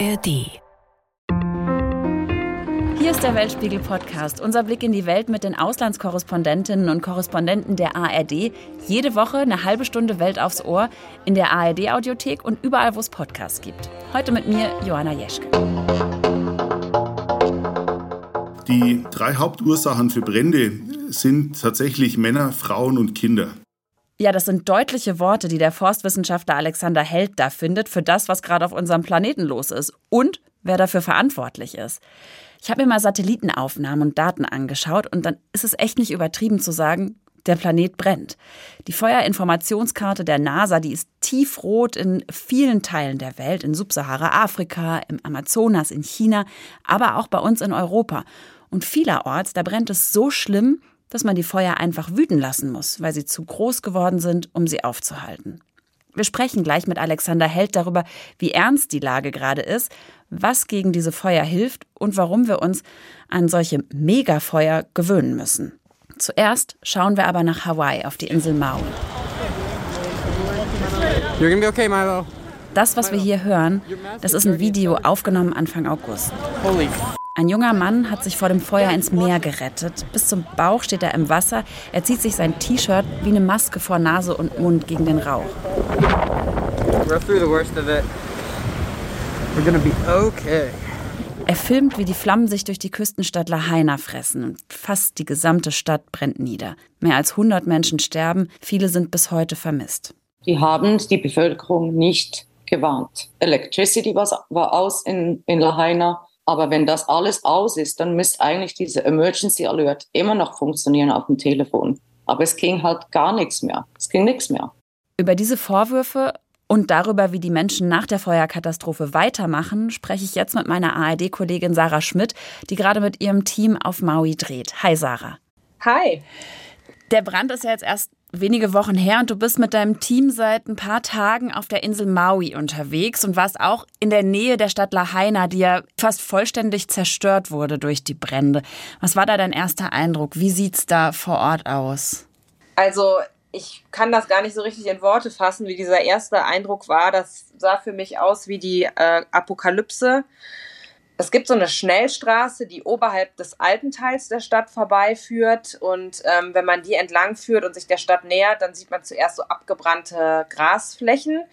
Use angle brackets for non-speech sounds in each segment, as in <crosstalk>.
ARD. Hier ist der Weltspiegel Podcast, unser Blick in die Welt mit den Auslandskorrespondentinnen und Korrespondenten der ARD. Jede Woche eine halbe Stunde Welt aufs Ohr in der ARD Audiothek und überall, wo es Podcasts gibt. Heute mit mir Johanna Jeschke. Die drei Hauptursachen für Brände sind tatsächlich Männer, Frauen und Kinder. Ja, das sind deutliche Worte, die der Forstwissenschaftler Alexander Held da findet für das, was gerade auf unserem Planeten los ist und wer dafür verantwortlich ist. Ich habe mir mal Satellitenaufnahmen und Daten angeschaut und dann ist es echt nicht übertrieben zu sagen, der Planet brennt. Die Feuerinformationskarte der NASA, die ist tiefrot in vielen Teilen der Welt, in Subsahara-Afrika, im Amazonas, in China, aber auch bei uns in Europa. Und vielerorts, da brennt es so schlimm, dass man die Feuer einfach wüten lassen muss, weil sie zu groß geworden sind, um sie aufzuhalten. Wir sprechen gleich mit Alexander Held darüber, wie ernst die Lage gerade ist, was gegen diese Feuer hilft und warum wir uns an solche Megafeuer gewöhnen müssen. Zuerst schauen wir aber nach Hawaii auf die Insel Maui. You're gonna be okay, Milo. Das, was wir hier hören, das ist ein Video aufgenommen Anfang August. Holy ein junger Mann hat sich vor dem Feuer ins Meer gerettet. Bis zum Bauch steht er im Wasser. Er zieht sich sein T-Shirt wie eine Maske vor Nase und Mund gegen den Rauch. We're through the worst of it. We're gonna be okay. Er filmt, wie die Flammen sich durch die Küstenstadt Lahaina fressen und fast die gesamte Stadt brennt nieder. Mehr als 100 Menschen sterben, viele sind bis heute vermisst. Die haben die Bevölkerung nicht gewarnt. Electricity war, aus in, in Lahaina. Aber wenn das alles aus ist, dann müsste eigentlich diese Emergency Alert immer noch funktionieren auf dem Telefon. Aber es ging halt gar nichts mehr. Es ging nichts mehr. Über diese Vorwürfe und darüber, wie die Menschen nach der Feuerkatastrophe weitermachen, spreche ich jetzt mit meiner ARD-Kollegin Sarah Schmidt, die gerade mit ihrem Team auf Maui dreht. Hi Sarah. Hi. Der Brand ist ja jetzt erst wenige Wochen her und du bist mit deinem Team seit ein paar Tagen auf der Insel Maui unterwegs und warst auch in der Nähe der Stadt Lahaina, die ja fast vollständig zerstört wurde durch die Brände. Was war da dein erster Eindruck? Wie sieht's da vor Ort aus? Also, ich kann das gar nicht so richtig in Worte fassen, wie dieser erste Eindruck war. Das sah für mich aus wie die äh, Apokalypse es gibt so eine Schnellstraße, die oberhalb des alten Teils der Stadt vorbeiführt. Und ähm, wenn man die entlang führt und sich der Stadt nähert, dann sieht man zuerst so abgebrannte Grasflächen.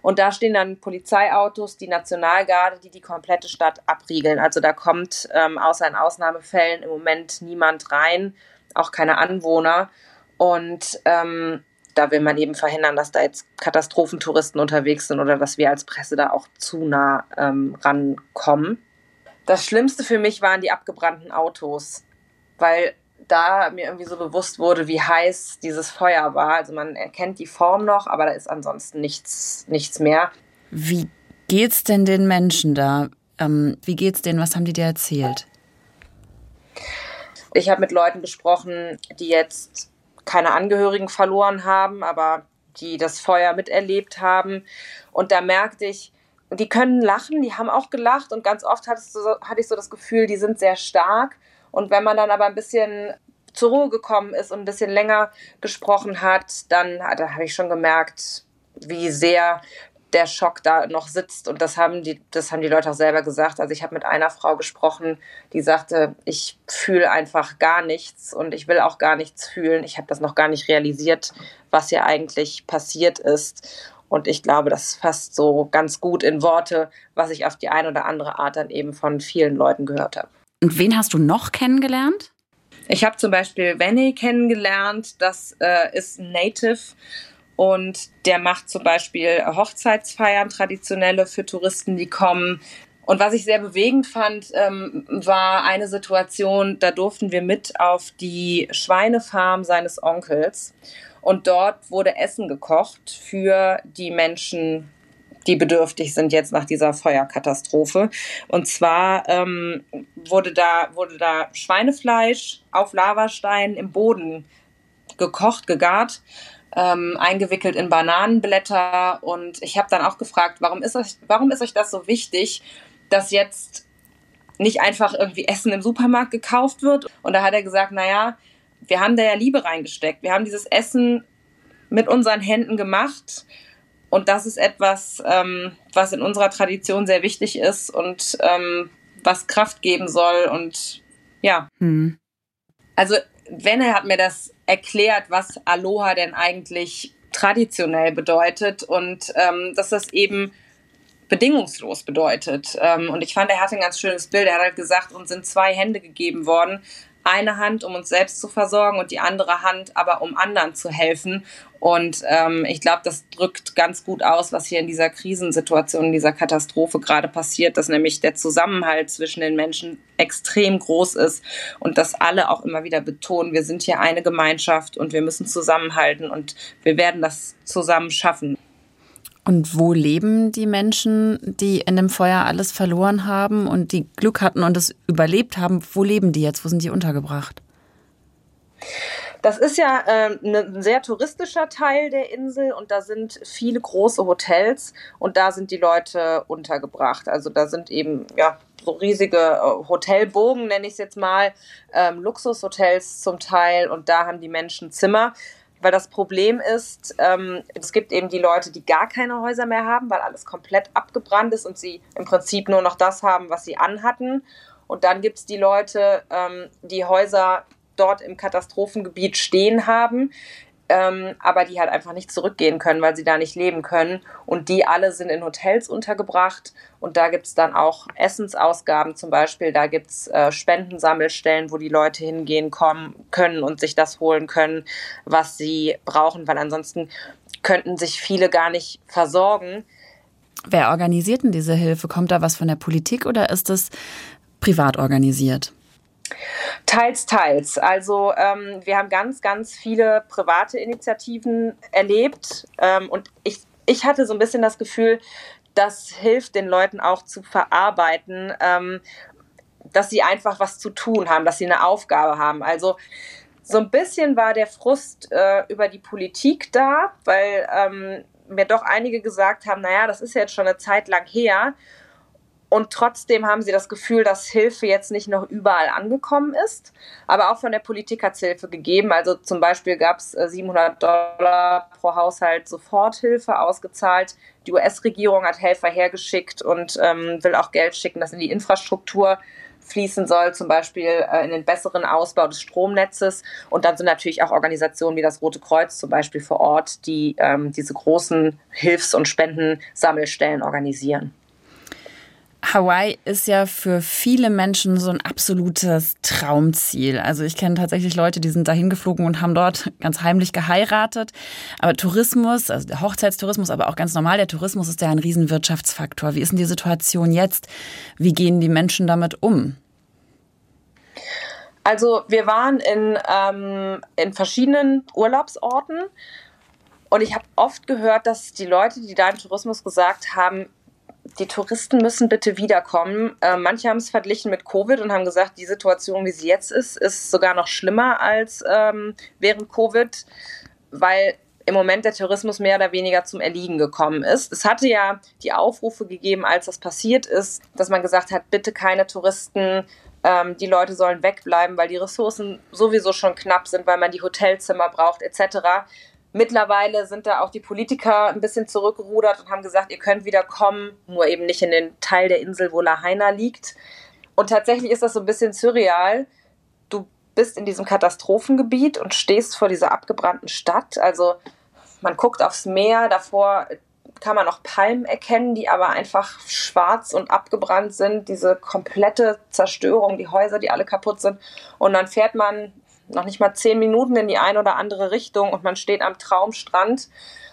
Und da stehen dann Polizeiautos, die Nationalgarde, die die komplette Stadt abriegeln. Also da kommt ähm, außer in Ausnahmefällen im Moment niemand rein, auch keine Anwohner. Und ähm, da will man eben verhindern, dass da jetzt Katastrophentouristen unterwegs sind oder dass wir als Presse da auch zu nah ähm, rankommen. Das Schlimmste für mich waren die abgebrannten Autos, weil da mir irgendwie so bewusst wurde, wie heiß dieses Feuer war. Also man erkennt die Form noch, aber da ist ansonsten nichts, nichts mehr. Wie geht's denn den Menschen da? Ähm, wie geht's denen? Was haben die dir erzählt? Ich habe mit Leuten gesprochen, die jetzt keine Angehörigen verloren haben, aber die das Feuer miterlebt haben. Und da merkte ich, die können lachen, die haben auch gelacht und ganz oft hatte, so, hatte ich so das Gefühl, die sind sehr stark. Und wenn man dann aber ein bisschen zur Ruhe gekommen ist und ein bisschen länger gesprochen hat, dann da habe ich schon gemerkt, wie sehr der Schock da noch sitzt. Und das haben die, das haben die Leute auch selber gesagt. Also ich habe mit einer Frau gesprochen, die sagte, ich fühle einfach gar nichts und ich will auch gar nichts fühlen. Ich habe das noch gar nicht realisiert, was hier eigentlich passiert ist. Und ich glaube, das fasst so ganz gut in Worte, was ich auf die eine oder andere Art dann eben von vielen Leuten gehört habe. Und wen hast du noch kennengelernt? Ich habe zum Beispiel Venny kennengelernt. Das äh, ist ein Native und der macht zum Beispiel Hochzeitsfeiern, traditionelle für Touristen, die kommen. Und was ich sehr bewegend fand, ähm, war eine Situation, da durften wir mit auf die Schweinefarm seines Onkels. Und dort wurde Essen gekocht für die Menschen, die bedürftig sind jetzt nach dieser Feuerkatastrophe. Und zwar ähm, wurde, da, wurde da Schweinefleisch auf Lavasteinen im Boden gekocht, gegart, ähm, eingewickelt in Bananenblätter. Und ich habe dann auch gefragt, warum ist, euch, warum ist euch das so wichtig, dass jetzt nicht einfach irgendwie Essen im Supermarkt gekauft wird? Und da hat er gesagt, naja, wir haben da ja Liebe reingesteckt. Wir haben dieses Essen mit unseren Händen gemacht Und das ist etwas, ähm, was in unserer Tradition sehr wichtig ist und ähm, was Kraft geben soll. Und ja. Hm. Also Wenne hat mir das erklärt, was Aloha denn eigentlich traditionell bedeutet und ähm, dass das eben bedingungslos bedeutet. Ähm, und ich fand, er hatte ein ganz schönes Bild. Er hat halt gesagt, uns sind zwei Hände gegeben worden. Eine Hand, um uns selbst zu versorgen und die andere Hand aber, um anderen zu helfen. Und ähm, ich glaube, das drückt ganz gut aus, was hier in dieser Krisensituation, in dieser Katastrophe gerade passiert, dass nämlich der Zusammenhalt zwischen den Menschen extrem groß ist und dass alle auch immer wieder betonen, wir sind hier eine Gemeinschaft und wir müssen zusammenhalten und wir werden das zusammen schaffen. Und wo leben die Menschen, die in dem Feuer alles verloren haben und die Glück hatten und es überlebt haben? Wo leben die jetzt? Wo sind die untergebracht? Das ist ja äh, ein sehr touristischer Teil der Insel und da sind viele große Hotels und da sind die Leute untergebracht. Also da sind eben ja so riesige äh, Hotelbogen, nenne ich es jetzt mal, ähm, Luxushotels zum Teil und da haben die Menschen Zimmer. Weil das Problem ist, ähm, es gibt eben die Leute, die gar keine Häuser mehr haben, weil alles komplett abgebrannt ist und sie im Prinzip nur noch das haben, was sie anhatten. Und dann gibt es die Leute, ähm, die Häuser dort im Katastrophengebiet stehen haben, ähm, aber die halt einfach nicht zurückgehen können, weil sie da nicht leben können. Und die alle sind in Hotels untergebracht. Und da gibt es dann auch Essensausgaben zum Beispiel. Da gibt es äh, Spendensammelstellen, wo die Leute hingehen kommen, können und sich das holen können, was sie brauchen, weil ansonsten könnten sich viele gar nicht versorgen. Wer organisiert denn diese Hilfe? Kommt da was von der Politik oder ist es privat organisiert? Teils, teils. Also ähm, wir haben ganz, ganz viele private Initiativen erlebt ähm, und ich, ich hatte so ein bisschen das Gefühl, das hilft den Leuten auch zu verarbeiten, ähm, dass sie einfach was zu tun haben, dass sie eine Aufgabe haben. Also so ein bisschen war der Frust äh, über die Politik da, weil ähm, mir doch einige gesagt haben, naja, das ist jetzt schon eine Zeit lang her und trotzdem haben sie das Gefühl, dass Hilfe jetzt nicht noch überall angekommen ist. Aber auch von der Politik hat es Hilfe gegeben. Also zum Beispiel gab es 700 Dollar pro Haushalt Soforthilfe ausgezahlt. Die US-Regierung hat Helfer hergeschickt und ähm, will auch Geld schicken, das in die Infrastruktur fließen soll, zum Beispiel äh, in den besseren Ausbau des Stromnetzes. Und dann sind natürlich auch Organisationen wie das Rote Kreuz zum Beispiel vor Ort, die ähm, diese großen Hilfs- und Spendensammelstellen organisieren. Hawaii ist ja für viele Menschen so ein absolutes Traumziel. Also ich kenne tatsächlich Leute, die sind dahin geflogen und haben dort ganz heimlich geheiratet. Aber Tourismus, also der Hochzeitstourismus, aber auch ganz normal, der Tourismus ist ja ein Riesenwirtschaftsfaktor. Wie ist denn die Situation jetzt? Wie gehen die Menschen damit um? Also wir waren in, ähm, in verschiedenen Urlaubsorten und ich habe oft gehört, dass die Leute, die da im Tourismus gesagt haben, die Touristen müssen bitte wiederkommen. Äh, manche haben es verglichen mit Covid und haben gesagt, die Situation, wie sie jetzt ist, ist sogar noch schlimmer als ähm, während Covid, weil im Moment der Tourismus mehr oder weniger zum Erliegen gekommen ist. Es hatte ja die Aufrufe gegeben, als das passiert ist, dass man gesagt hat, bitte keine Touristen, ähm, die Leute sollen wegbleiben, weil die Ressourcen sowieso schon knapp sind, weil man die Hotelzimmer braucht etc. Mittlerweile sind da auch die Politiker ein bisschen zurückgerudert und haben gesagt, ihr könnt wieder kommen, nur eben nicht in den Teil der Insel, wo Lahaina liegt. Und tatsächlich ist das so ein bisschen surreal. Du bist in diesem Katastrophengebiet und stehst vor dieser abgebrannten Stadt. Also man guckt aufs Meer, davor kann man noch Palmen erkennen, die aber einfach schwarz und abgebrannt sind. Diese komplette Zerstörung, die Häuser, die alle kaputt sind. Und dann fährt man noch nicht mal zehn Minuten in die eine oder andere Richtung und man steht am Traumstrand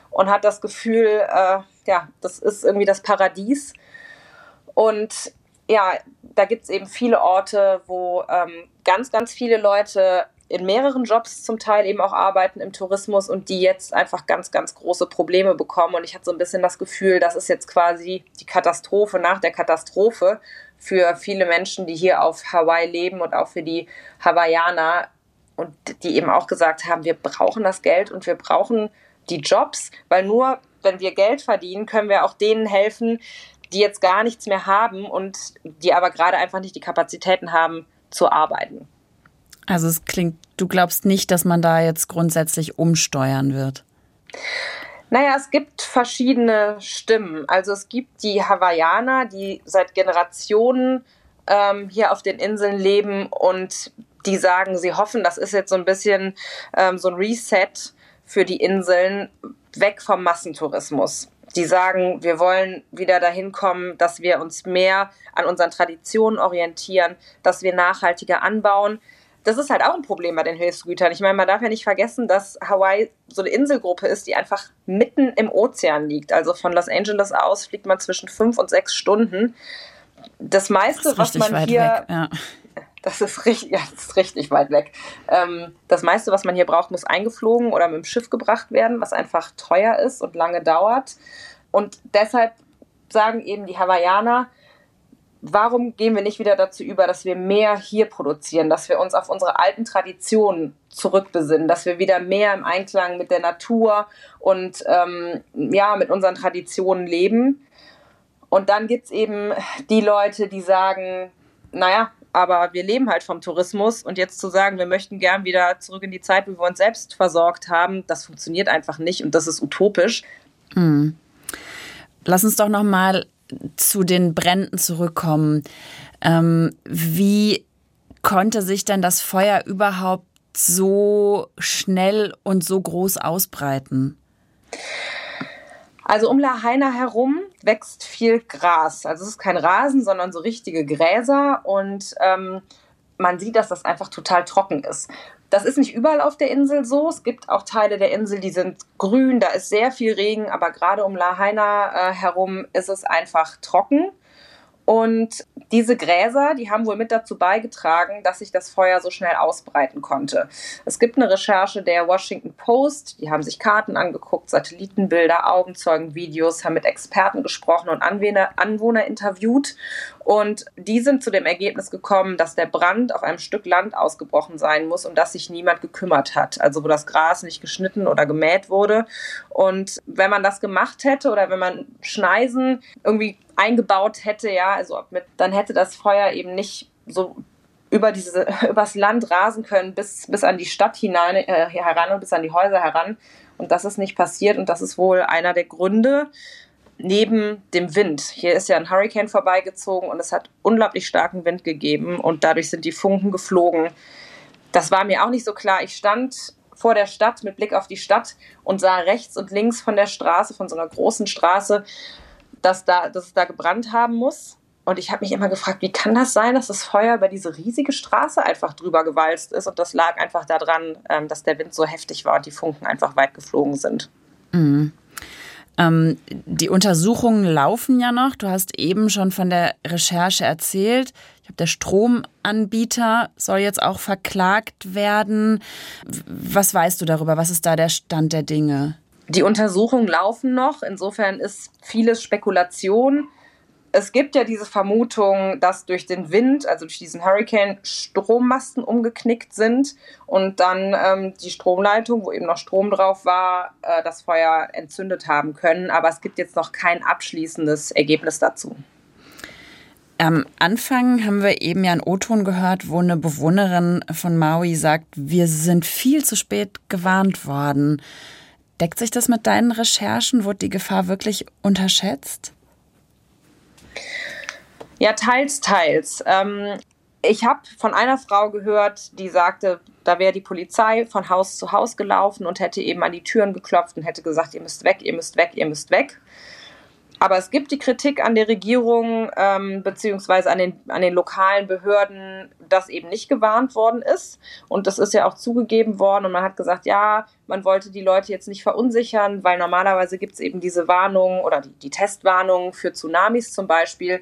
und hat das Gefühl, äh, ja, das ist irgendwie das Paradies. Und ja, da gibt es eben viele Orte, wo ähm, ganz, ganz viele Leute in mehreren Jobs zum Teil eben auch arbeiten im Tourismus und die jetzt einfach ganz, ganz große Probleme bekommen. Und ich hatte so ein bisschen das Gefühl, das ist jetzt quasi die Katastrophe nach der Katastrophe für viele Menschen, die hier auf Hawaii leben und auch für die Hawaiianer, und die eben auch gesagt haben, wir brauchen das Geld und wir brauchen die Jobs, weil nur wenn wir Geld verdienen, können wir auch denen helfen, die jetzt gar nichts mehr haben und die aber gerade einfach nicht die Kapazitäten haben zu arbeiten. Also es klingt, du glaubst nicht, dass man da jetzt grundsätzlich umsteuern wird. Naja, es gibt verschiedene Stimmen. Also es gibt die Hawaiianer, die seit Generationen ähm, hier auf den Inseln leben und die sagen, sie hoffen, das ist jetzt so ein bisschen ähm, so ein Reset für die Inseln, weg vom Massentourismus. Die sagen, wir wollen wieder dahin kommen, dass wir uns mehr an unseren Traditionen orientieren, dass wir nachhaltiger anbauen. Das ist halt auch ein Problem bei den Hilfsgütern. Ich meine, man darf ja nicht vergessen, dass Hawaii so eine Inselgruppe ist, die einfach mitten im Ozean liegt. Also von Los Angeles aus fliegt man zwischen fünf und sechs Stunden. Das meiste, das was man hier weg, ja. Das ist richtig, ja, das ist richtig weit weg. Ähm, das meiste, was man hier braucht, muss eingeflogen oder mit dem Schiff gebracht werden, was einfach teuer ist und lange dauert. Und deshalb sagen eben die Hawaiianer, warum gehen wir nicht wieder dazu über, dass wir mehr hier produzieren, dass wir uns auf unsere alten Traditionen zurückbesinnen, dass wir wieder mehr im Einklang mit der Natur und ähm, ja, mit unseren Traditionen leben. Und dann gibt es eben die Leute, die sagen, naja, aber wir leben halt vom Tourismus und jetzt zu sagen, wir möchten gern wieder zurück in die Zeit, wo wir uns selbst versorgt haben, das funktioniert einfach nicht und das ist utopisch. Hm. Lass uns doch noch mal zu den Bränden zurückkommen. Ähm, wie konnte sich denn das Feuer überhaupt so schnell und so groß ausbreiten? Also um Lahaina herum wächst viel Gras. Also es ist kein Rasen, sondern so richtige Gräser und ähm, man sieht, dass das einfach total trocken ist. Das ist nicht überall auf der Insel so. Es gibt auch Teile der Insel, die sind grün, da ist sehr viel Regen, aber gerade um Lahaina äh, herum ist es einfach trocken. Und diese Gräser, die haben wohl mit dazu beigetragen, dass sich das Feuer so schnell ausbreiten konnte. Es gibt eine Recherche der Washington Post, die haben sich Karten angeguckt, Satellitenbilder, Augenzeugenvideos, haben mit Experten gesprochen und Anwohner, interviewt. Und die sind zu dem Ergebnis gekommen, dass der Brand auf einem Stück Land ausgebrochen sein muss, um das sich niemand gekümmert hat. Also wo das Gras nicht geschnitten oder gemäht wurde. Und wenn man das gemacht hätte oder wenn man Schneisen irgendwie eingebaut hätte, ja, also mit, dann hätte das Feuer eben nicht so über diese <laughs> übers Land rasen können bis bis an die Stadt hinein äh, heran und bis an die Häuser heran und das ist nicht passiert und das ist wohl einer der Gründe neben dem Wind. Hier ist ja ein Hurricane vorbeigezogen und es hat unglaublich starken Wind gegeben und dadurch sind die Funken geflogen. Das war mir auch nicht so klar. Ich stand vor der Stadt mit Blick auf die Stadt und sah rechts und links von der Straße, von so einer großen Straße, dass, da, dass es da gebrannt haben muss. Und ich habe mich immer gefragt, wie kann das sein, dass das Feuer über diese riesige Straße einfach drüber gewalzt ist? Und das lag einfach daran, ähm, dass der Wind so heftig war und die Funken einfach weit geflogen sind. Mhm. Ähm, die Untersuchungen laufen ja noch. Du hast eben schon von der Recherche erzählt. Ich glaube, der Stromanbieter soll jetzt auch verklagt werden. Was weißt du darüber? Was ist da der Stand der Dinge? Die Untersuchungen laufen noch. Insofern ist vieles Spekulation. Es gibt ja diese Vermutung, dass durch den Wind, also durch diesen Hurricane, Strommasten umgeknickt sind und dann ähm, die Stromleitung, wo eben noch Strom drauf war, äh, das Feuer entzündet haben können. Aber es gibt jetzt noch kein abschließendes Ergebnis dazu. Am Anfang haben wir eben ja einen O-Ton gehört, wo eine Bewohnerin von Maui sagt, wir sind viel zu spät gewarnt worden. Deckt sich das mit deinen Recherchen? Wurde die Gefahr wirklich unterschätzt? Ja, teils, teils. Ähm, ich habe von einer Frau gehört, die sagte, da wäre die Polizei von Haus zu Haus gelaufen und hätte eben an die Türen geklopft und hätte gesagt, ihr müsst weg, ihr müsst weg, ihr müsst weg. Aber es gibt die Kritik an der Regierung ähm, beziehungsweise an den, an den lokalen Behörden, dass eben nicht gewarnt worden ist. Und das ist ja auch zugegeben worden. Und man hat gesagt, ja, man wollte die Leute jetzt nicht verunsichern, weil normalerweise gibt es eben diese Warnungen oder die, die Testwarnungen für Tsunamis zum Beispiel.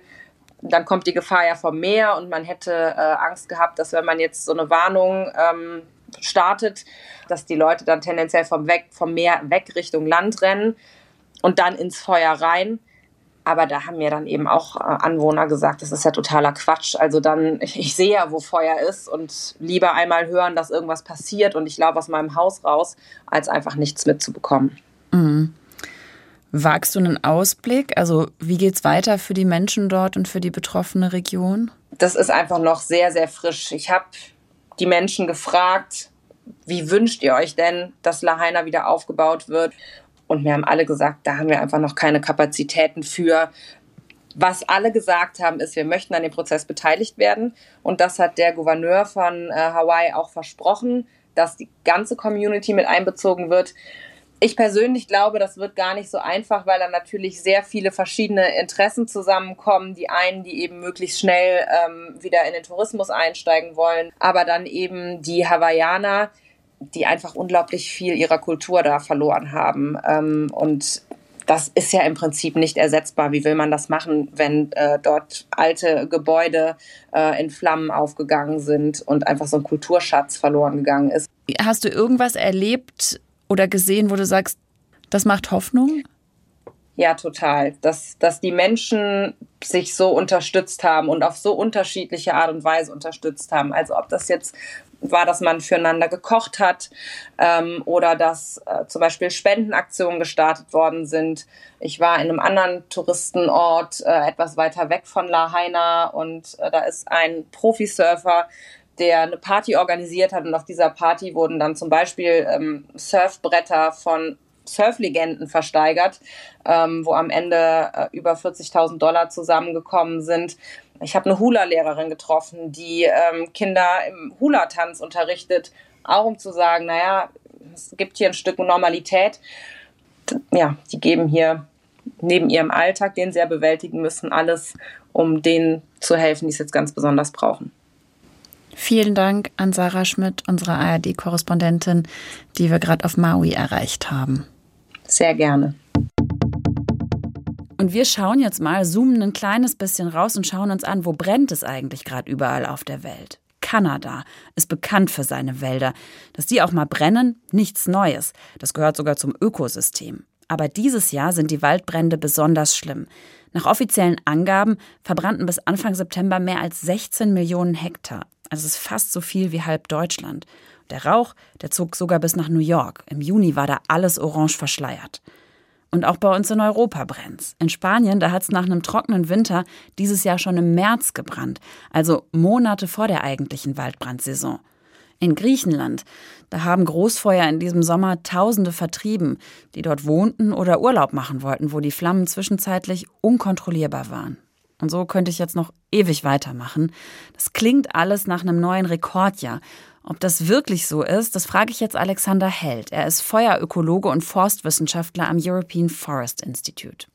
Dann kommt die Gefahr ja vom Meer und man hätte äh, Angst gehabt, dass wenn man jetzt so eine Warnung ähm, startet, dass die Leute dann tendenziell vom, weg, vom Meer weg Richtung Land rennen und dann ins Feuer rein. Aber da haben mir dann eben auch äh, Anwohner gesagt, das ist ja totaler Quatsch. Also dann, <laughs> ich, ich sehe ja, wo Feuer ist und lieber einmal hören, dass irgendwas passiert und ich laufe aus meinem Haus raus, als einfach nichts mitzubekommen. Mhm. Wagst du einen Ausblick? Also wie geht es weiter für die Menschen dort und für die betroffene Region? Das ist einfach noch sehr, sehr frisch. Ich habe die Menschen gefragt, wie wünscht ihr euch denn, dass Lahaina wieder aufgebaut wird? Und mir haben alle gesagt, da haben wir einfach noch keine Kapazitäten für. Was alle gesagt haben, ist, wir möchten an dem Prozess beteiligt werden. Und das hat der Gouverneur von äh, Hawaii auch versprochen, dass die ganze Community mit einbezogen wird. Ich persönlich glaube, das wird gar nicht so einfach, weil da natürlich sehr viele verschiedene Interessen zusammenkommen. Die einen, die eben möglichst schnell ähm, wieder in den Tourismus einsteigen wollen, aber dann eben die Hawaiianer, die einfach unglaublich viel ihrer Kultur da verloren haben. Ähm, und das ist ja im Prinzip nicht ersetzbar. Wie will man das machen, wenn äh, dort alte Gebäude äh, in Flammen aufgegangen sind und einfach so ein Kulturschatz verloren gegangen ist? Hast du irgendwas erlebt, oder gesehen, wo du sagst, das macht Hoffnung? Ja, total. Dass, dass die Menschen sich so unterstützt haben und auf so unterschiedliche Art und Weise unterstützt haben. Also ob das jetzt war, dass man füreinander gekocht hat ähm, oder dass äh, zum Beispiel Spendenaktionen gestartet worden sind. Ich war in einem anderen Touristenort äh, etwas weiter weg von La Haina und äh, da ist ein Profisurfer, der eine Party organisiert hat und auf dieser Party wurden dann zum Beispiel ähm, Surfbretter von Surflegenden versteigert, ähm, wo am Ende äh, über 40.000 Dollar zusammengekommen sind. Ich habe eine Hula-Lehrerin getroffen, die ähm, Kinder im Hula-Tanz unterrichtet, auch um zu sagen, naja, es gibt hier ein Stück Normalität. Ja, die geben hier neben ihrem Alltag, den sie ja bewältigen müssen, alles, um denen zu helfen, die es jetzt ganz besonders brauchen. Vielen Dank an Sarah Schmidt, unsere ARD-Korrespondentin, die wir gerade auf Maui erreicht haben. Sehr gerne. Und wir schauen jetzt mal, zoomen ein kleines bisschen raus und schauen uns an, wo brennt es eigentlich gerade überall auf der Welt. Kanada ist bekannt für seine Wälder. Dass die auch mal brennen, nichts Neues. Das gehört sogar zum Ökosystem. Aber dieses Jahr sind die Waldbrände besonders schlimm. Nach offiziellen Angaben verbrannten bis Anfang September mehr als 16 Millionen Hektar. Also es ist fast so viel wie halb Deutschland. Der Rauch, der zog sogar bis nach New York. Im Juni war da alles orange verschleiert. Und auch bei uns in Europa brennt's. In Spanien, da hat's nach einem trockenen Winter dieses Jahr schon im März gebrannt, also Monate vor der eigentlichen Waldbrandsaison. In Griechenland, da haben Großfeuer in diesem Sommer Tausende vertrieben, die dort wohnten oder Urlaub machen wollten, wo die Flammen zwischenzeitlich unkontrollierbar waren. Und so könnte ich jetzt noch ewig weitermachen. Das klingt alles nach einem neuen Rekordjahr. Ob das wirklich so ist, das frage ich jetzt Alexander Held. Er ist Feuerökologe und Forstwissenschaftler am European Forest Institute.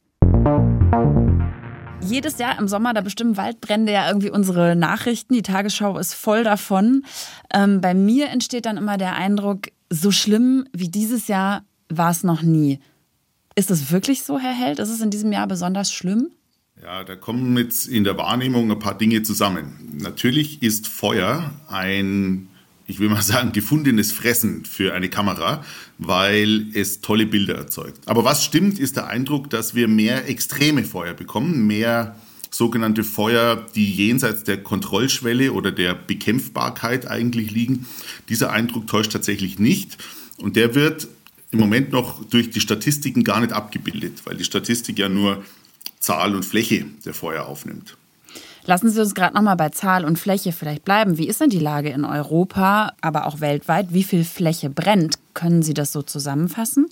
Jedes Jahr im Sommer, da bestimmen Waldbrände ja irgendwie unsere Nachrichten. Die Tagesschau ist voll davon. Ähm, bei mir entsteht dann immer der Eindruck, so schlimm wie dieses Jahr war es noch nie. Ist es wirklich so, Herr Held? Ist es in diesem Jahr besonders schlimm? Ja, da kommen jetzt in der Wahrnehmung ein paar Dinge zusammen. Natürlich ist Feuer ein, ich will mal sagen, gefundenes Fressen für eine Kamera, weil es tolle Bilder erzeugt. Aber was stimmt, ist der Eindruck, dass wir mehr extreme Feuer bekommen, mehr sogenannte Feuer, die jenseits der Kontrollschwelle oder der Bekämpfbarkeit eigentlich liegen. Dieser Eindruck täuscht tatsächlich nicht. Und der wird im Moment noch durch die Statistiken gar nicht abgebildet, weil die Statistik ja nur Zahl und Fläche der Feuer aufnimmt. Lassen Sie uns gerade noch mal bei Zahl und Fläche vielleicht bleiben. Wie ist denn die Lage in Europa, aber auch weltweit? Wie viel Fläche brennt? Können Sie das so zusammenfassen?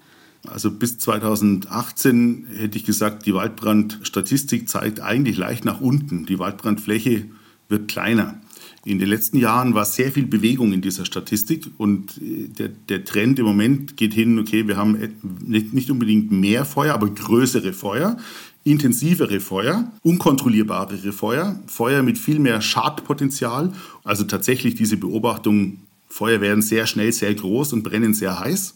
Also bis 2018 hätte ich gesagt, die Waldbrandstatistik zeigt eigentlich leicht nach unten. Die Waldbrandfläche wird kleiner. In den letzten Jahren war sehr viel Bewegung in dieser Statistik und äh, der, der Trend im Moment geht hin, okay, wir haben nicht unbedingt mehr Feuer, aber größere Feuer intensivere Feuer, unkontrollierbarere Feuer, Feuer mit viel mehr Schadpotenzial. Also tatsächlich diese Beobachtung, Feuer werden sehr schnell sehr groß und brennen sehr heiß.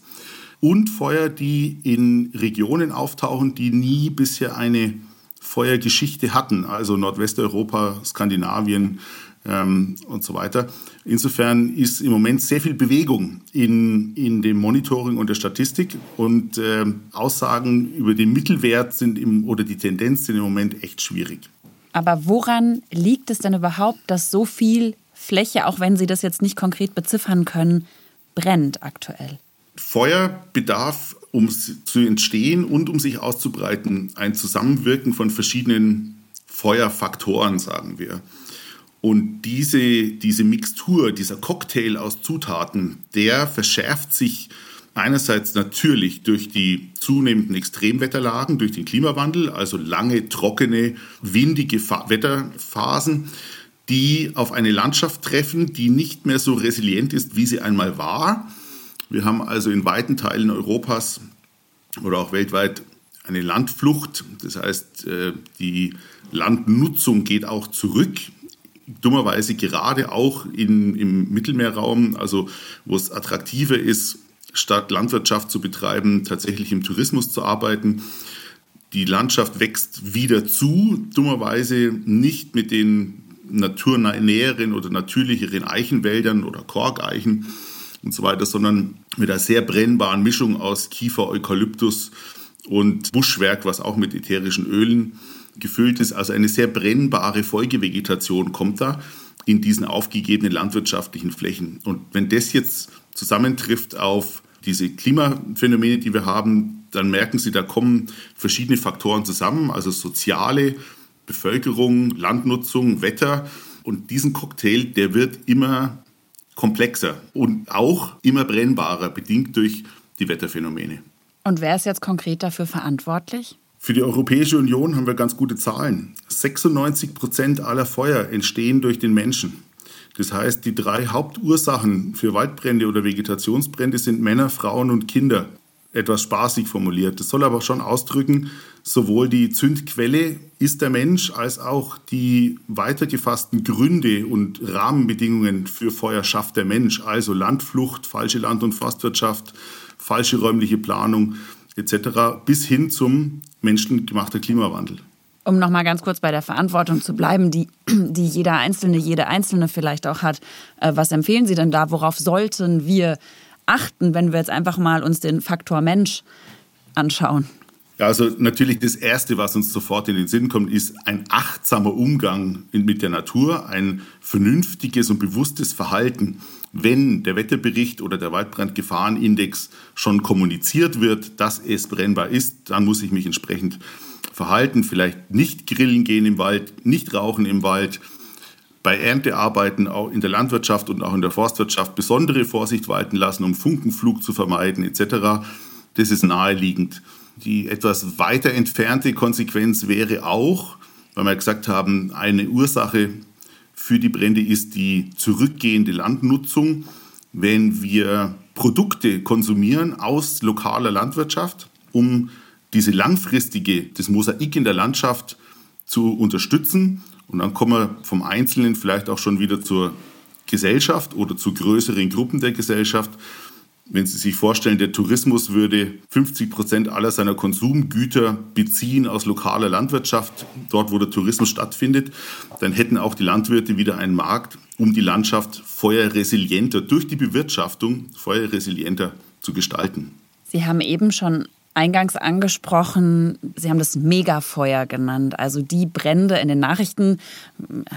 Und Feuer, die in Regionen auftauchen, die nie bisher eine Feuergeschichte hatten. Also Nordwesteuropa, Skandinavien, ähm, und so weiter. Insofern ist im Moment sehr viel Bewegung in, in dem Monitoring und der Statistik und äh, Aussagen über den Mittelwert sind im, oder die Tendenz sind im Moment echt schwierig. Aber woran liegt es denn überhaupt, dass so viel Fläche, auch wenn Sie das jetzt nicht konkret beziffern können, brennt aktuell? Feuer bedarf, um zu entstehen und um sich auszubreiten, ein Zusammenwirken von verschiedenen Feuerfaktoren, sagen wir. Und diese, diese Mixtur, dieser Cocktail aus Zutaten, der verschärft sich einerseits natürlich durch die zunehmenden Extremwetterlagen, durch den Klimawandel, also lange, trockene, windige Wetterphasen, die auf eine Landschaft treffen, die nicht mehr so resilient ist, wie sie einmal war. Wir haben also in weiten Teilen Europas oder auch weltweit eine Landflucht. Das heißt, äh, die Landnutzung geht auch zurück. Dummerweise gerade auch in, im Mittelmeerraum, also wo es attraktiver ist, statt Landwirtschaft zu betreiben, tatsächlich im Tourismus zu arbeiten. Die Landschaft wächst wieder zu, dummerweise nicht mit den naturnäheren oder natürlicheren Eichenwäldern oder Korkeichen und so weiter, sondern mit einer sehr brennbaren Mischung aus Kiefer, Eukalyptus und Buschwerk, was auch mit ätherischen Ölen gefüllt ist. Also eine sehr brennbare Folgevegetation kommt da in diesen aufgegebenen landwirtschaftlichen Flächen. Und wenn das jetzt zusammentrifft auf diese Klimaphänomene, die wir haben, dann merken Sie, da kommen verschiedene Faktoren zusammen, also soziale, Bevölkerung, Landnutzung, Wetter. Und diesen Cocktail, der wird immer komplexer und auch immer brennbarer, bedingt durch die Wetterphänomene. Und wer ist jetzt konkret dafür verantwortlich? Für die Europäische Union haben wir ganz gute Zahlen. 96 Prozent aller Feuer entstehen durch den Menschen. Das heißt, die drei Hauptursachen für Waldbrände oder Vegetationsbrände sind Männer, Frauen und Kinder. Etwas spaßig formuliert. Das soll aber schon ausdrücken, sowohl die Zündquelle ist der Mensch, als auch die weitergefassten Gründe und Rahmenbedingungen für Feuer schafft der Mensch. Also Landflucht, falsche Land- und Forstwirtschaft, falsche räumliche Planung etc. bis hin zum menschengemachten Klimawandel. Um noch mal ganz kurz bei der Verantwortung zu bleiben, die, <clears throat> die jeder Einzelne, jede Einzelne vielleicht auch hat. Äh, was empfehlen Sie denn da? Worauf sollten wir achten, wenn wir jetzt einfach mal uns den Faktor Mensch anschauen? Ja, also natürlich das Erste, was uns sofort in den Sinn kommt, ist ein achtsamer Umgang mit der Natur, ein vernünftiges und bewusstes Verhalten wenn der Wetterbericht oder der Waldbrandgefahrenindex schon kommuniziert wird, dass es brennbar ist, dann muss ich mich entsprechend verhalten, vielleicht nicht grillen gehen im Wald, nicht rauchen im Wald, bei Erntearbeiten auch in der Landwirtschaft und auch in der Forstwirtschaft besondere Vorsicht walten lassen, um Funkenflug zu vermeiden etc. Das ist naheliegend. Die etwas weiter entfernte Konsequenz wäre auch, weil wir gesagt haben, eine Ursache für die Brände ist die zurückgehende Landnutzung. Wenn wir Produkte konsumieren aus lokaler Landwirtschaft, um diese langfristige, das Mosaik in der Landschaft zu unterstützen. Und dann kommen wir vom Einzelnen vielleicht auch schon wieder zur Gesellschaft oder zu größeren Gruppen der Gesellschaft. Wenn Sie sich vorstellen, der Tourismus würde 50 Prozent aller seiner Konsumgüter beziehen aus lokaler Landwirtschaft, dort wo der Tourismus stattfindet, dann hätten auch die Landwirte wieder einen Markt, um die Landschaft feuerresilienter durch die Bewirtschaftung feuerresilienter zu gestalten. Sie haben eben schon eingangs angesprochen, Sie haben das Megafeuer genannt. Also die Brände in den Nachrichten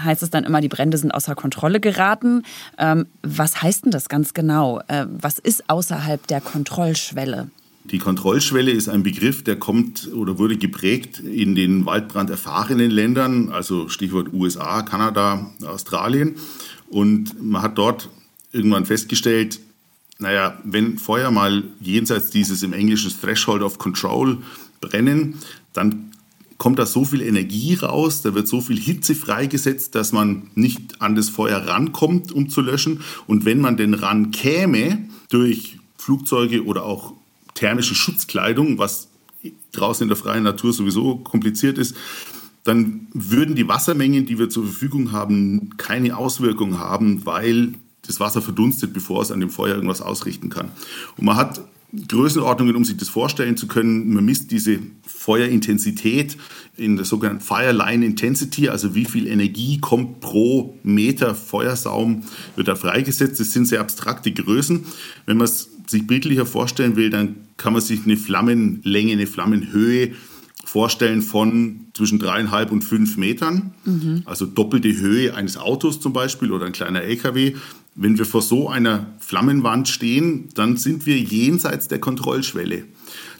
heißt es dann immer, die Brände sind außer Kontrolle geraten. Ähm, was heißt denn das ganz genau? Äh, was ist außerhalb der Kontrollschwelle? Die Kontrollschwelle ist ein Begriff, der kommt oder wurde geprägt in den waldbranderfahrenen Ländern, also Stichwort USA, Kanada, Australien. Und man hat dort irgendwann festgestellt, naja, wenn Feuer mal jenseits dieses im Englischen Threshold of Control brennen, dann kommt da so viel Energie raus, da wird so viel Hitze freigesetzt, dass man nicht an das Feuer rankommt, um zu löschen. Und wenn man denn rankäme durch Flugzeuge oder auch thermische Schutzkleidung, was draußen in der freien Natur sowieso kompliziert ist, dann würden die Wassermengen, die wir zur Verfügung haben, keine Auswirkung haben, weil das Wasser verdunstet, bevor es an dem Feuer irgendwas ausrichten kann. Und man hat Größenordnungen, um sich das vorstellen zu können. Man misst diese Feuerintensität in der sogenannten Fireline Intensity, also wie viel Energie kommt pro Meter Feuersaum, wird da freigesetzt. Das sind sehr abstrakte Größen. Wenn man es sich bildlicher vorstellen will, dann kann man sich eine Flammenlänge, eine Flammenhöhe vorstellen von zwischen dreieinhalb und fünf Metern, mhm. also doppelte Höhe eines Autos zum Beispiel oder ein kleiner LKW. Wenn wir vor so einer Flammenwand stehen, dann sind wir jenseits der Kontrollschwelle.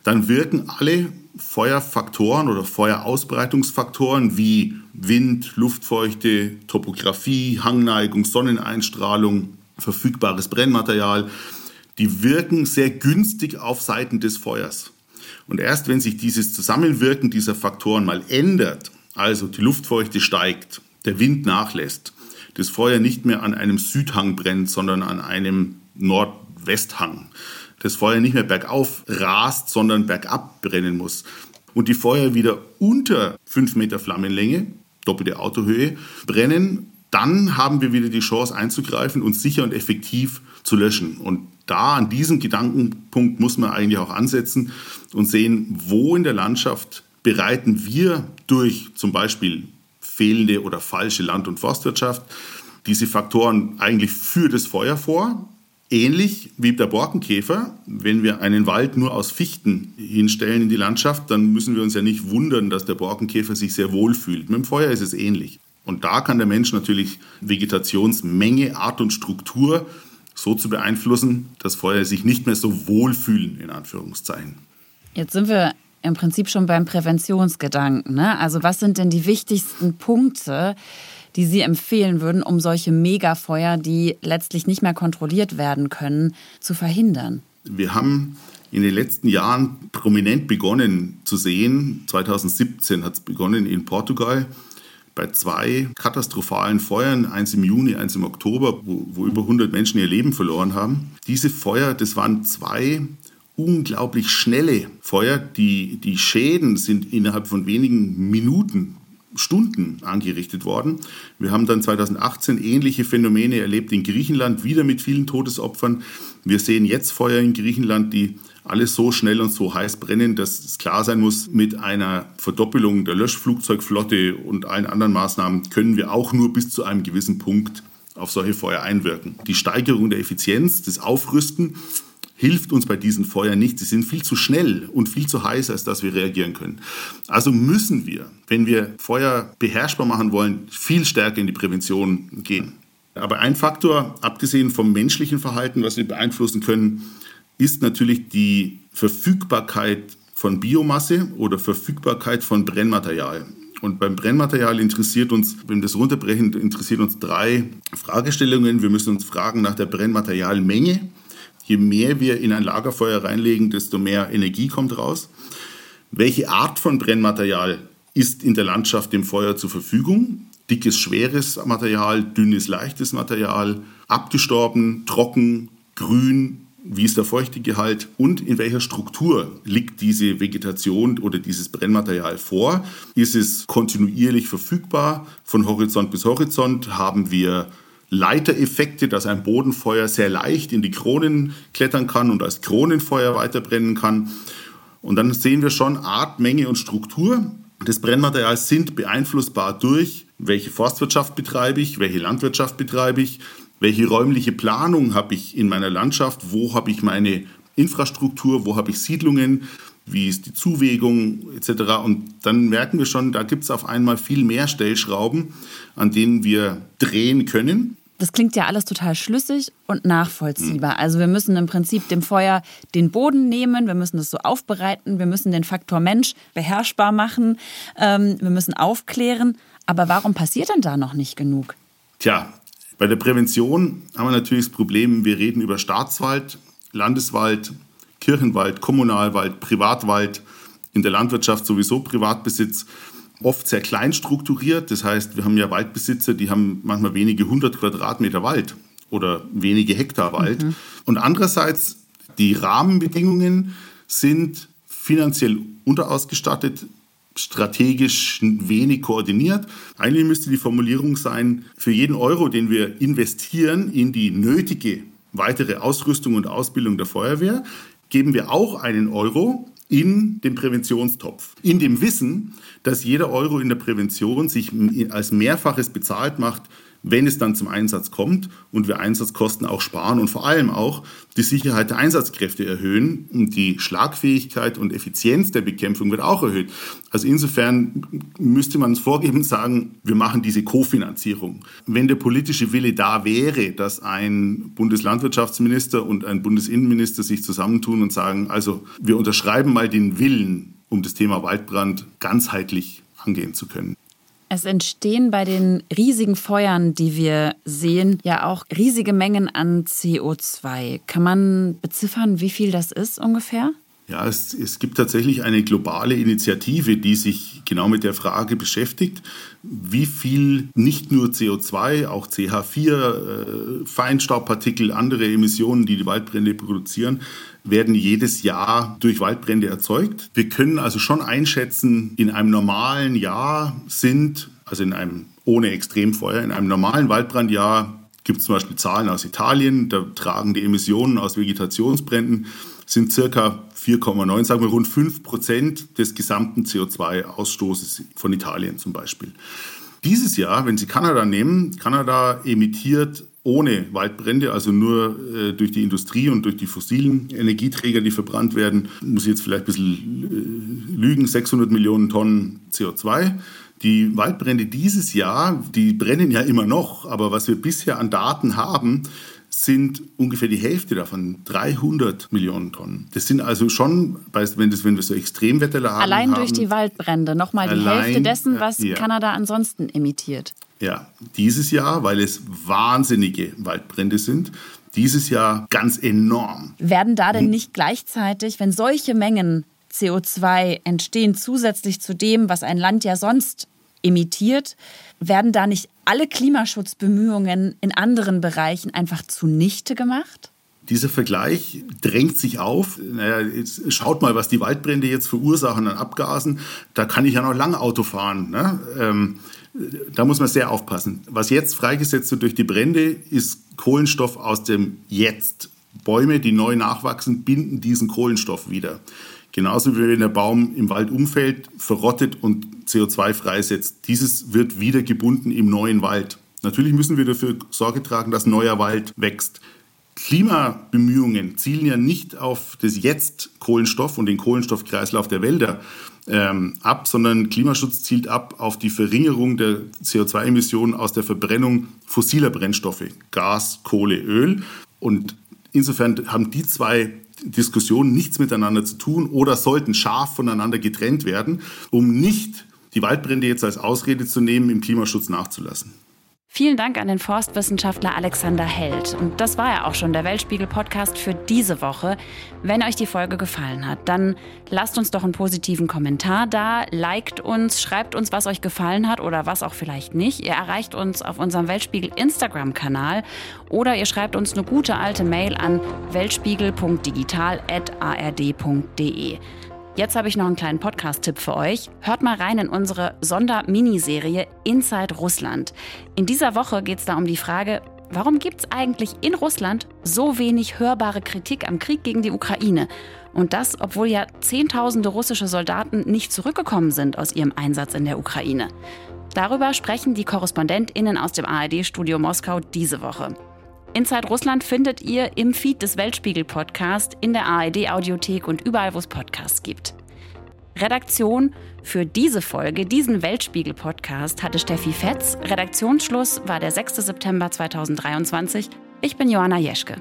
Dann wirken alle Feuerfaktoren oder Feuerausbreitungsfaktoren wie Wind, Luftfeuchte, Topografie, Hangneigung, Sonneneinstrahlung, verfügbares Brennmaterial, die wirken sehr günstig auf Seiten des Feuers. Und erst wenn sich dieses Zusammenwirken dieser Faktoren mal ändert, also die Luftfeuchte steigt, der Wind nachlässt, das Feuer nicht mehr an einem Südhang brennt, sondern an einem Nordwesthang, das Feuer nicht mehr bergauf rast, sondern bergab brennen muss. Und die Feuer wieder unter 5 Meter Flammenlänge, doppelte Autohöhe, brennen, dann haben wir wieder die Chance einzugreifen und sicher und effektiv zu löschen. Und da an diesem Gedankenpunkt muss man eigentlich auch ansetzen und sehen, wo in der Landschaft bereiten wir durch zum Beispiel fehlende oder falsche Land- und Forstwirtschaft diese Faktoren eigentlich für das Feuer vor. Ähnlich wie der Borkenkäfer, wenn wir einen Wald nur aus Fichten hinstellen in die Landschaft, dann müssen wir uns ja nicht wundern, dass der Borkenkäfer sich sehr wohl fühlt. Mit dem Feuer ist es ähnlich. Und da kann der Mensch natürlich Vegetationsmenge, Art und Struktur so zu beeinflussen, dass Feuer sich nicht mehr so wohlfühlen, in Anführungszeichen. Jetzt sind wir im Prinzip schon beim Präventionsgedanken. Ne? Also was sind denn die wichtigsten Punkte, die Sie empfehlen würden, um solche Megafeuer, die letztlich nicht mehr kontrolliert werden können, zu verhindern? Wir haben in den letzten Jahren prominent begonnen zu sehen. 2017 hat es begonnen in Portugal bei zwei katastrophalen Feuern, eins im Juni, eins im Oktober, wo, wo über 100 Menschen ihr Leben verloren haben. Diese Feuer, das waren zwei unglaublich schnelle Feuer. Die, die Schäden sind innerhalb von wenigen Minuten Stunden angerichtet worden. Wir haben dann 2018 ähnliche Phänomene erlebt in Griechenland, wieder mit vielen Todesopfern. Wir sehen jetzt Feuer in Griechenland, die alles so schnell und so heiß brennen, dass es klar sein muss, mit einer Verdoppelung der Löschflugzeugflotte und allen anderen Maßnahmen können wir auch nur bis zu einem gewissen Punkt auf solche Feuer einwirken. Die Steigerung der Effizienz, das Aufrüsten hilft uns bei diesen Feuern nicht. Sie sind viel zu schnell und viel zu heiß, als dass wir reagieren können. Also müssen wir, wenn wir Feuer beherrschbar machen wollen, viel stärker in die Prävention gehen. Aber ein Faktor, abgesehen vom menschlichen Verhalten, was wir beeinflussen können, ist natürlich die Verfügbarkeit von Biomasse oder Verfügbarkeit von Brennmaterial. Und beim Brennmaterial interessiert uns, wenn wir das runterbrechen, interessiert uns drei Fragestellungen. Wir müssen uns fragen nach der Brennmaterialmenge. Je mehr wir in ein Lagerfeuer reinlegen, desto mehr Energie kommt raus. Welche Art von Brennmaterial ist in der Landschaft dem Feuer zur Verfügung? Dickes, schweres Material, dünnes, leichtes Material, abgestorben, trocken, grün, wie ist der Feuchtegehalt und in welcher Struktur liegt diese Vegetation oder dieses Brennmaterial vor? Ist es kontinuierlich verfügbar von Horizont bis Horizont? Haben wir Leitereffekte, dass ein Bodenfeuer sehr leicht in die Kronen klettern kann und als Kronenfeuer weiterbrennen kann? Und dann sehen wir schon Art, Menge und Struktur des Brennmaterials sind beeinflussbar durch, welche Forstwirtschaft betreibe ich, welche Landwirtschaft betreibe ich, welche räumliche Planung habe ich in meiner Landschaft? Wo habe ich meine Infrastruktur? Wo habe ich Siedlungen? Wie ist die Zuwägung etc.? Und dann merken wir schon, da gibt es auf einmal viel mehr Stellschrauben, an denen wir drehen können. Das klingt ja alles total schlüssig und nachvollziehbar. Also wir müssen im Prinzip dem Feuer den Boden nehmen, wir müssen es so aufbereiten, wir müssen den Faktor Mensch beherrschbar machen, ähm, wir müssen aufklären. Aber warum passiert denn da noch nicht genug? Tja, bei der Prävention haben wir natürlich das Problem, wir reden über Staatswald, Landeswald, Kirchenwald, Kommunalwald, Privatwald, in der Landwirtschaft sowieso Privatbesitz, oft sehr klein strukturiert. Das heißt, wir haben ja Waldbesitzer, die haben manchmal wenige hundert Quadratmeter Wald oder wenige Hektar Wald. Mhm. Und andererseits, die Rahmenbedingungen sind finanziell unterausgestattet strategisch wenig koordiniert. Eigentlich müsste die Formulierung sein, für jeden Euro, den wir investieren in die nötige weitere Ausrüstung und Ausbildung der Feuerwehr, geben wir auch einen Euro in den Präventionstopf. In dem Wissen, dass jeder Euro in der Prävention sich als Mehrfaches bezahlt macht wenn es dann zum Einsatz kommt und wir Einsatzkosten auch sparen und vor allem auch die Sicherheit der Einsatzkräfte erhöhen und die Schlagfähigkeit und Effizienz der Bekämpfung wird auch erhöht. Also insofern müsste man es vorgeben sagen, wir machen diese Kofinanzierung. Wenn der politische Wille da wäre, dass ein Bundeslandwirtschaftsminister und ein Bundesinnenminister sich zusammentun und sagen, also wir unterschreiben mal den Willen, um das Thema Waldbrand ganzheitlich angehen zu können. Es entstehen bei den riesigen Feuern, die wir sehen, ja auch riesige Mengen an CO2. Kann man beziffern, wie viel das ist ungefähr? Ja, es, es gibt tatsächlich eine globale Initiative, die sich genau mit der Frage beschäftigt, wie viel nicht nur CO2, auch CH4, äh, Feinstaubpartikel, andere Emissionen, die die Waldbrände produzieren, werden jedes Jahr durch Waldbrände erzeugt. Wir können also schon einschätzen, in einem normalen Jahr sind, also in einem ohne Extremfeuer, in einem normalen Waldbrandjahr gibt es zum Beispiel Zahlen aus Italien, da tragen die Emissionen aus Vegetationsbränden sind circa 4,9, sagen wir rund 5 Prozent des gesamten CO2-Ausstoßes von Italien zum Beispiel. Dieses Jahr, wenn Sie Kanada nehmen, Kanada emittiert ohne Waldbrände, also nur äh, durch die Industrie und durch die fossilen Energieträger, die verbrannt werden, muss ich jetzt vielleicht ein bisschen äh, lügen, 600 Millionen Tonnen CO2. Die Waldbrände dieses Jahr, die brennen ja immer noch, aber was wir bisher an Daten haben, sind ungefähr die Hälfte davon, 300 Millionen Tonnen. Das sind also schon, wenn, das, wenn wir so Extremwetterlagen Allein haben, durch die Waldbrände, nochmal die allein, Hälfte dessen, was ja. Kanada ansonsten emittiert. Ja, dieses Jahr, weil es wahnsinnige Waldbrände sind, dieses Jahr ganz enorm. Werden da denn nicht gleichzeitig, wenn solche Mengen CO2 entstehen, zusätzlich zu dem, was ein Land ja sonst emittiert, werden da nicht alle Klimaschutzbemühungen in anderen Bereichen einfach zunichte gemacht? Dieser Vergleich drängt sich auf. Naja, schaut mal, was die Waldbrände jetzt verursachen an Abgasen. Da kann ich ja noch lange Auto fahren. Ne? Ähm, da muss man sehr aufpassen. Was jetzt freigesetzt wird durch die Brände, ist Kohlenstoff aus dem Jetzt. Bäume, die neu nachwachsen, binden diesen Kohlenstoff wieder. Genauso wie wenn der Baum im Wald umfällt, verrottet und CO2 freisetzt. Dieses wird wieder gebunden im neuen Wald. Natürlich müssen wir dafür Sorge tragen, dass neuer Wald wächst. Klimabemühungen zielen ja nicht auf das Jetzt Kohlenstoff und den Kohlenstoffkreislauf der Wälder ähm, ab, sondern Klimaschutz zielt ab auf die Verringerung der CO2-Emissionen aus der Verbrennung fossiler Brennstoffe, Gas, Kohle, Öl. Und insofern haben die zwei Diskussionen nichts miteinander zu tun oder sollten scharf voneinander getrennt werden, um nicht die Waldbrände jetzt als Ausrede zu nehmen, im Klimaschutz nachzulassen. Vielen Dank an den Forstwissenschaftler Alexander Held. Und das war ja auch schon der Weltspiegel-Podcast für diese Woche. Wenn euch die Folge gefallen hat, dann lasst uns doch einen positiven Kommentar da, liked uns, schreibt uns, was euch gefallen hat oder was auch vielleicht nicht. Ihr erreicht uns auf unserem Weltspiegel Instagram-Kanal oder ihr schreibt uns eine gute alte Mail an weltspiegel.digital.ard.de. Jetzt habe ich noch einen kleinen Podcast-Tipp für euch. Hört mal rein in unsere Sonder-Miniserie Inside Russland. In dieser Woche geht es da um die Frage, warum gibt es eigentlich in Russland so wenig hörbare Kritik am Krieg gegen die Ukraine? Und das, obwohl ja Zehntausende russische Soldaten nicht zurückgekommen sind aus ihrem Einsatz in der Ukraine. Darüber sprechen die KorrespondentInnen aus dem ARD-Studio Moskau diese Woche. Inside Russland findet ihr im Feed des Weltspiegel Podcast, in der ARD Audiothek und überall, wo es Podcasts gibt. Redaktion für diese Folge, diesen Weltspiegel Podcast, hatte Steffi Fetz. Redaktionsschluss war der 6. September 2023. Ich bin Johanna Jeschke.